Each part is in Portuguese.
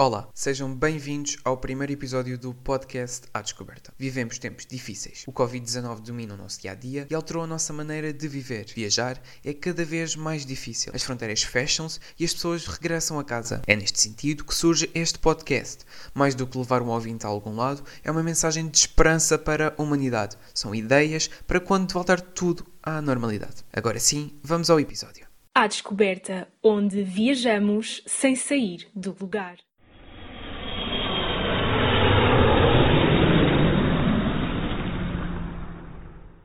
Olá, sejam bem-vindos ao primeiro episódio do podcast À Descoberta. Vivemos tempos difíceis. O Covid-19 domina o nosso dia a dia e alterou a nossa maneira de viver. Viajar é cada vez mais difícil. As fronteiras fecham-se e as pessoas regressam a casa. É neste sentido que surge este podcast. Mais do que levar um ouvinte a algum lado, é uma mensagem de esperança para a humanidade. São ideias para quando voltar tudo à normalidade. Agora sim, vamos ao episódio. À Descoberta, onde viajamos sem sair do lugar.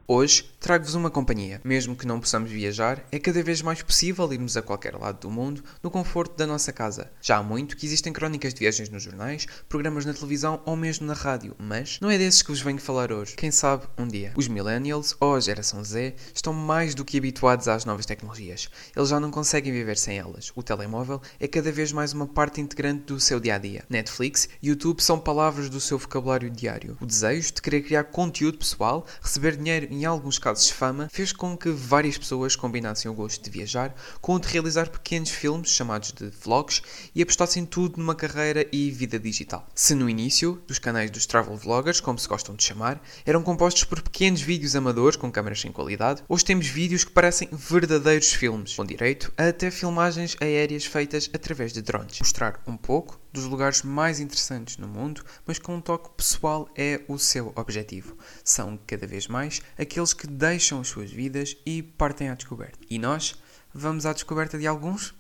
Hoje trago-vos uma companhia. Mesmo que não possamos viajar, é cada vez mais possível irmos a qualquer lado do mundo no conforto da nossa casa. Já há muito que existem crónicas de viagens nos jornais, programas na televisão ou mesmo na rádio, mas não é desses que vos venho falar hoje. Quem sabe um dia. Os millennials ou a geração Z estão mais do que habituados às novas tecnologias. Eles já não conseguem viver sem elas. O telemóvel é cada vez mais uma parte integrante do seu dia a dia. Netflix e YouTube são palavras do seu vocabulário diário. O desejo de querer criar conteúdo pessoal, receber dinheiro em alguns casos fama, fez com que várias pessoas combinassem o gosto de viajar com o de realizar pequenos filmes chamados de vlogs e apostassem tudo numa carreira e vida digital. Se no início, dos canais dos travel vloggers, como se gostam de chamar, eram compostos por pequenos vídeos amadores com câmeras sem qualidade, hoje temos vídeos que parecem verdadeiros filmes, com direito a até filmagens aéreas feitas através de drones. Mostrar um pouco dos lugares mais interessantes no mundo, mas com um toque pessoal é o seu objetivo. São cada vez mais aqueles que deixam as suas vidas e partem à descoberta. E nós vamos à descoberta de alguns?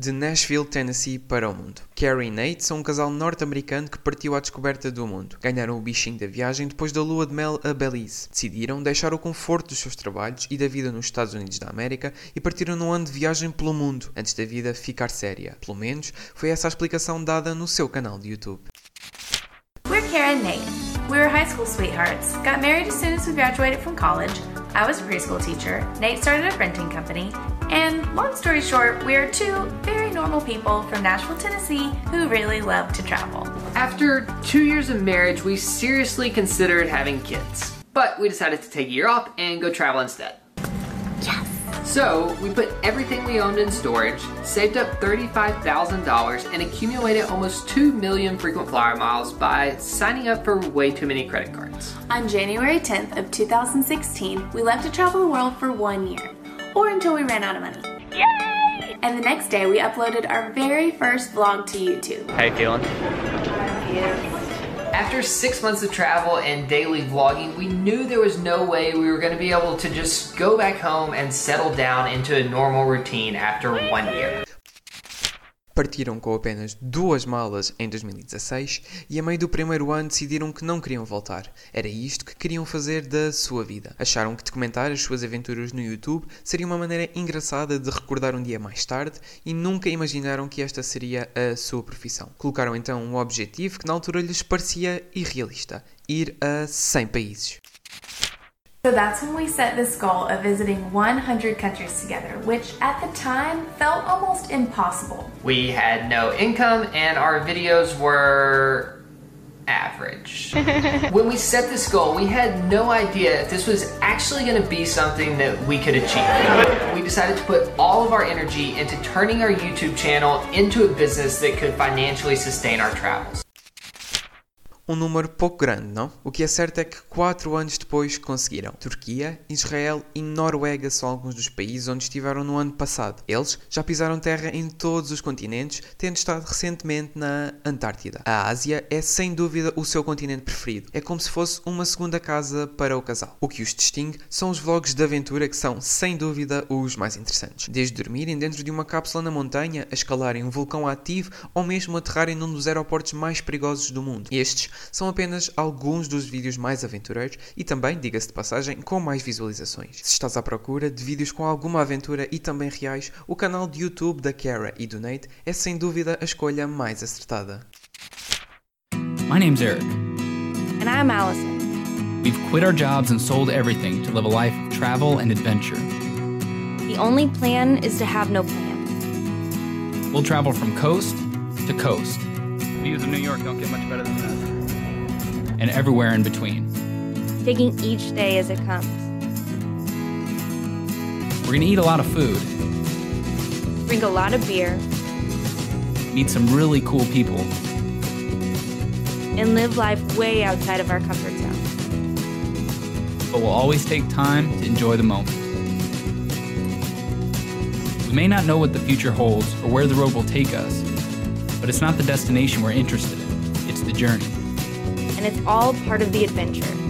De Nashville, Tennessee para o mundo. Carrie e Nate são um casal norte-americano que partiu à descoberta do mundo. Ganharam o bichinho da viagem depois da lua de mel a Belize. Decidiram deixar o conforto dos seus trabalhos e da vida nos Estados Unidos da América e partiram num ano de viagem pelo mundo, antes da vida ficar séria. Pelo menos foi essa a explicação dada no seu canal de YouTube. We're Kara and Nate. We were high school sweethearts, got married as soon as we graduated from college. I was a preschool teacher, Nate started a printing company, and long story short, we are two very normal people from Nashville, Tennessee who really love to travel. After two years of marriage, we seriously considered having kids. But we decided to take a year off and go travel instead. Yes. So we put everything we owned in storage, saved up $35,000, and accumulated almost 2 million frequent flyer miles by signing up for way too many credit cards. On January 10th of 2016, we left to travel the world for one year, or until we ran out of money. Yay! And the next day, we uploaded our very first vlog to YouTube. How you feeling? After six months of travel and daily vlogging, we knew there was no way we were going to be able to just go back home and settle down into a normal routine after one year. Partiram com apenas duas malas em 2016 e a meio do primeiro ano decidiram que não queriam voltar. Era isto que queriam fazer da sua vida. Acharam que documentar as suas aventuras no YouTube seria uma maneira engraçada de recordar um dia mais tarde e nunca imaginaram que esta seria a sua profissão. Colocaram então um objetivo que na altura lhes parecia irrealista: ir a 100 países. So that's when we set this goal of visiting 100 countries together, which at the time felt almost impossible. We had no income and our videos were average. when we set this goal, we had no idea if this was actually going to be something that we could achieve. We decided to put all of our energy into turning our YouTube channel into a business that could financially sustain our travels. Um número pouco grande, não? O que é certo é que quatro anos depois conseguiram. Turquia, Israel e Noruega são alguns dos países onde estiveram no ano passado. Eles já pisaram terra em todos os continentes, tendo estado recentemente na Antártida. A Ásia é sem dúvida o seu continente preferido. É como se fosse uma segunda casa para o casal. O que os distingue são os vlogs de aventura que são sem dúvida os mais interessantes. Desde dormirem dentro de uma cápsula na montanha, a escalarem um vulcão ativo ou mesmo aterrarem num dos aeroportos mais perigosos do mundo. Estes são apenas alguns dos vídeos mais aventureiros e também, diga-se de passagem, com mais visualizações. Se estás à procura de vídeos com alguma aventura e também reais, o canal de YouTube da Kara e do Nate é sem dúvida a escolha mais acertada. My name's Eric. And I'm Allison. We've quit our jobs and sold everything to live a life of travel and adventure. The only plan is to have no plan. We'll travel from coast to coast. Views of New York don't get much better than that. And everywhere in between. taking each day as it comes. We're gonna eat a lot of food, Drink a lot of beer, meet some really cool people, and live life way outside of our comfort zone. but we'll always take time to enjoy the moment. We may not know what the future holds or where the road will take us, but it's not the destination we're interested in, it's the journey. And it's all part of the adventure.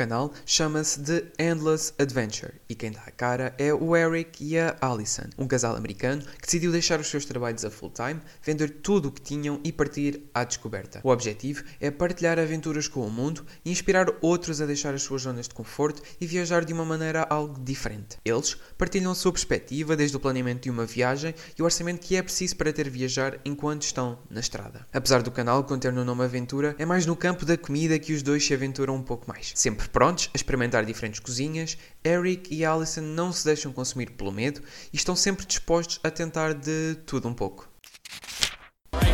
Canal chama-se The Endless Adventure e quem dá a cara é o Eric e a Alison, um casal americano que decidiu deixar os seus trabalhos a full-time, vender tudo o que tinham e partir à descoberta. O objetivo é partilhar aventuras com o mundo e inspirar outros a deixar as suas zonas de conforto e viajar de uma maneira algo diferente. Eles partilham a sua perspectiva desde o planeamento de uma viagem e o orçamento que é preciso para ter viajar enquanto estão na estrada. Apesar do canal conter no nome aventura, é mais no campo da comida que os dois se aventuram um pouco mais. Sempre prontos a experimentar diferentes cozinhas, Eric e Alison não se deixam consumir pelo medo e estão sempre dispostos a tentar de tudo um pouco.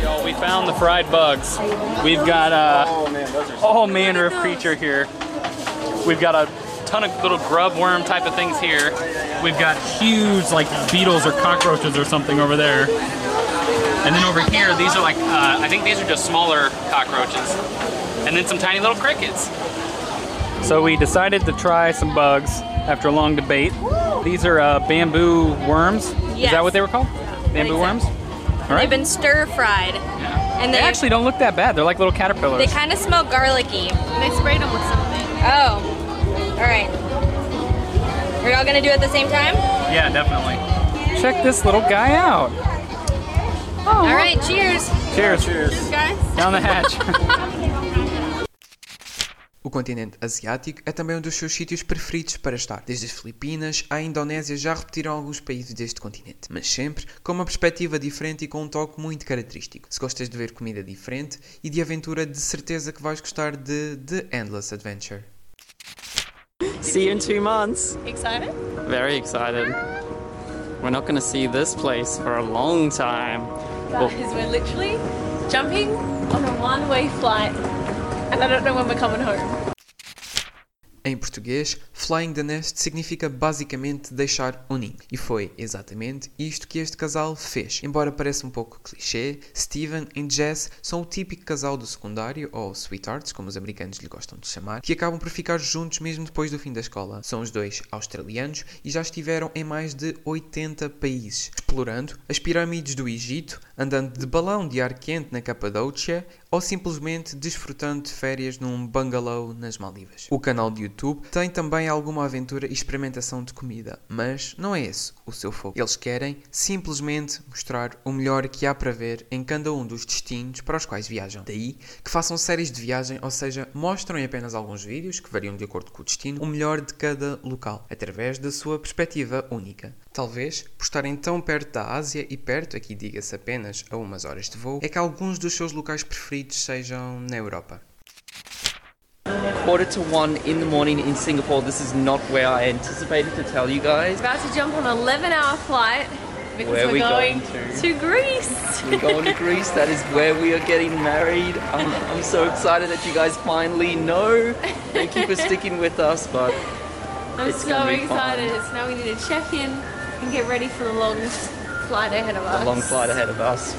go. We found the fried bugs. We've got uh, all manner of creature here. We've got a ton of little grub worm type of things here. We've got huge like beetles or cockroaches or something over there. And then over here, these are like uh, I think these are just smaller cockroaches. And then some tiny little crickets. So we decided to try some bugs after a long debate. These are uh, bamboo worms. Is that what they were called? Bamboo so. worms. All They've been stir fried. And They they actually don't look that bad. They're like little caterpillars. they kind of smell garlicky. They sprayed them with something. Oh. All right. Are y'all gonna do it at the same time? Yeah, definitely. Check this little guy out. All right. Cheers. Cheers. Cheers, guys. Down the hatch. O continente asiático é também um dos seus sítios preferidos para estar. Desde as Filipinas à Indonésia já repetiram alguns países deste continente, mas sempre com uma perspectiva diferente e com um toque muito característico. Se gostas de ver comida diferente e de aventura, de certeza que vais gostar de The Endless Adventure. See you in two months. Excited? Very excited. We're not going to see this place for a long time. Well, Guys, we're literally jumping on a one-way flight, and I don't know when we're coming home. Em português, Flying the Nest significa basicamente deixar o ninho. E foi exatamente isto que este casal fez. Embora pareça um pouco clichê, Steven e Jess são o típico casal do secundário, ou sweethearts, como os americanos lhe gostam de chamar, que acabam por ficar juntos mesmo depois do fim da escola. São os dois australianos e já estiveram em mais de 80 países, explorando as pirâmides do Egito, andando de balão de ar quente na Capadócia ou simplesmente desfrutando de férias num bungalow nas Maldivas. O canal de YouTube tem também alguma aventura e experimentação de comida, mas não é esse o seu foco. Eles querem simplesmente mostrar o melhor que há para ver em cada um dos destinos para os quais viajam. Daí que façam séries de viagem, ou seja, mostram apenas alguns vídeos, que variam de acordo com o destino, o melhor de cada local, através da sua perspectiva única. Talvez, por estarem tão perto da Ásia e perto, aqui diga-se apenas a umas horas de voo, é que alguns dos seus locais preferidos sejam na Europa. Quarter to one in the morning in Singapore. This is not where I anticipated to tell you guys. About to jump on an 11-hour flight because Where we're we going, going to? to Greece. We're going to Greece. That is where we are getting married. I'm, I'm so excited that you guys finally know. Thank you for sticking with us, but I'm so excited. fun. So now we need to check in and get ready for the long flight ahead of us. a long flight ahead of us.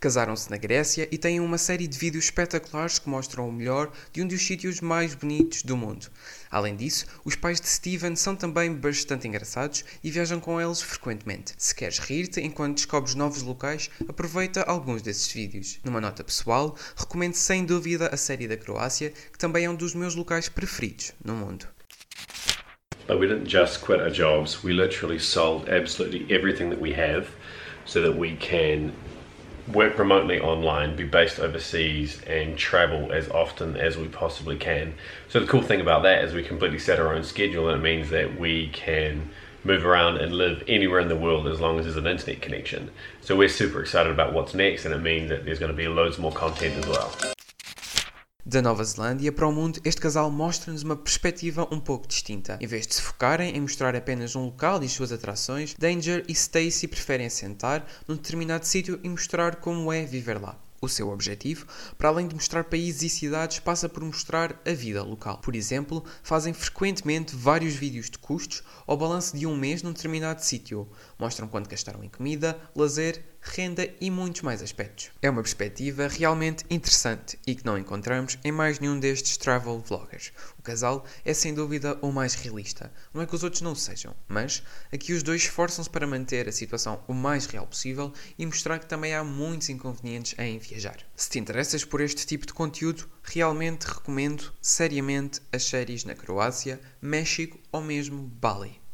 Casaram-se na Grécia e têm uma série de vídeos espetaculares que mostram o melhor de um dos sítios mais bonitos do mundo. Além disso, os pais de Steven são também bastante engraçados e viajam com eles frequentemente. Se queres rir-te enquanto descobres novos locais, aproveita alguns desses vídeos. Numa nota pessoal, recomendo sem dúvida a série da Croácia, que também é um dos meus locais preferidos no mundo. But we didn't just quit our jobs, we literally sold absolutely everything that we have so that we can work remotely online, be based overseas, and travel as often as we possibly can. So, the cool thing about that is we completely set our own schedule, and it means that we can move around and live anywhere in the world as long as there's an internet connection. So, we're super excited about what's next, and it means that there's going to be loads more content as well. Da Nova Zelândia para o mundo, este casal mostra-nos uma perspectiva um pouco distinta. Em vez de se focarem em mostrar apenas um local e as suas atrações, Danger e Stacy preferem sentar num determinado sítio e mostrar como é viver lá. O seu objetivo, para além de mostrar países e cidades, passa por mostrar a vida local. Por exemplo, fazem frequentemente vários vídeos de custos ou balanço de um mês num determinado sítio. Mostram quanto gastaram em comida, lazer, renda e muitos mais aspectos. É uma perspectiva realmente interessante e que não encontramos em mais nenhum destes travel vloggers. O casal é sem dúvida o mais realista. Não é que os outros não sejam, mas aqui os dois esforçam-se para manter a situação o mais real possível e mostrar que também há muitos inconvenientes em viajar. Se te interessas por este tipo de conteúdo, realmente recomendo seriamente as séries na Croácia, México ou mesmo Bali.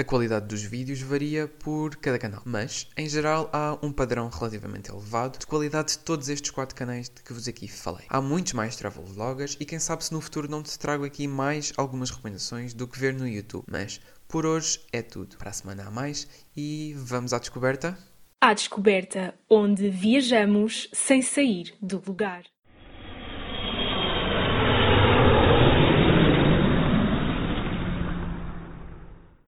A qualidade dos vídeos varia por cada canal, mas em geral há um padrão relativamente elevado de qualidade de todos estes quatro canais de que vos aqui falei. Há muitos mais travel vloggers e quem sabe se no futuro não te trago aqui mais algumas recomendações do que ver no YouTube, mas por hoje é tudo. Para a semana há mais e vamos à descoberta? À descoberta, onde viajamos sem sair do lugar.